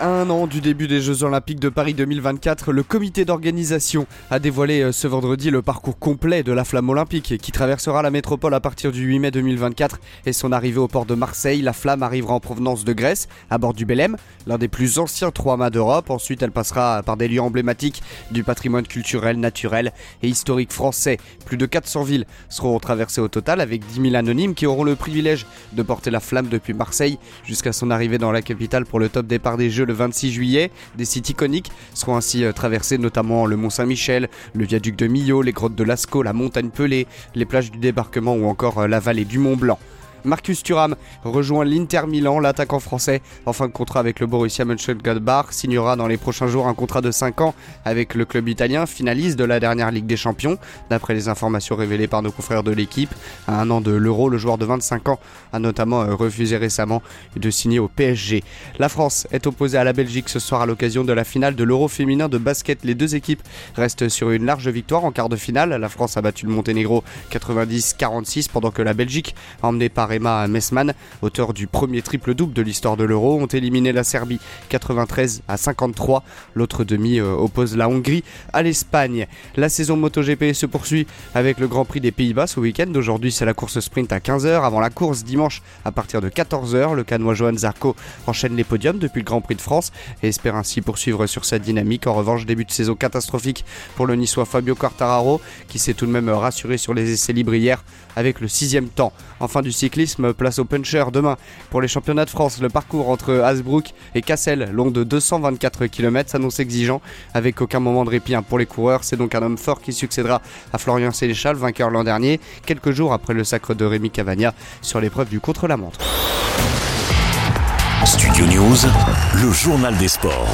Un an du début des Jeux Olympiques de Paris 2024, le comité d'organisation a dévoilé euh, ce vendredi le parcours complet de la flamme olympique qui traversera la métropole à partir du 8 mai 2024 et son arrivée au port de Marseille. La flamme arrivera en provenance de Grèce, à bord du Belém, l'un des plus anciens trois mâts d'Europe. Ensuite, elle passera par des lieux emblématiques du patrimoine culturel, naturel et historique français. Plus de 400 villes seront traversées au total avec 10 000 anonymes qui auront le privilège de porter la flamme depuis Marseille jusqu'à son arrivée dans la capitale pour le top départ des Jeux le 26 juillet. Des sites iconiques seront ainsi euh, traversés, notamment le Mont Saint-Michel, le viaduc de Millau, les grottes de Lascaux, la montagne Pelée, les plages du débarquement ou encore euh, la vallée du Mont Blanc. Marcus Thuram rejoint l'Inter Milan, l'attaquant français en fin de contrat avec le Borussia Mönchengladbach signera dans les prochains jours un contrat de 5 ans avec le club italien, finaliste de la dernière Ligue des Champions. D'après les informations révélées par nos confrères de l'équipe, à un an de l'Euro, le joueur de 25 ans a notamment euh, refusé récemment de signer au PSG. La France est opposée à la Belgique ce soir à l'occasion de la finale de l'Euro féminin de basket. Les deux équipes restent sur une large victoire en quart de finale. La France a battu le Monténégro 90-46 pendant que la Belgique, emmenée par Emma Messman, auteur du premier triple-double de l'histoire de l'Euro, ont éliminé la Serbie 93 à 53. L'autre demi euh, oppose la Hongrie à l'Espagne. La saison MotoGP se poursuit avec le Grand Prix des Pays-Bas ce week-end. Aujourd'hui, c'est la course sprint à 15h. Avant la course, dimanche, à partir de 14h, le canois Johan Zarco enchaîne les podiums depuis le Grand Prix de France et espère ainsi poursuivre sur sa dynamique. En revanche, début de saison catastrophique pour le niçois Fabio Quartararo, qui s'est tout de même rassuré sur les essais libres hier avec le sixième temps. En fin du place au puncher demain pour les championnats de France. Le parcours entre Hasbrook et Cassel, long de 224 km, s'annonce exigeant avec aucun moment de répit hein, pour les coureurs. C'est donc un homme fort qui succédera à Florian Sénéchal, vainqueur l'an dernier, quelques jours après le sacre de Rémi Cavagna sur l'épreuve du contre-la-montre. Studio News, le journal des sports.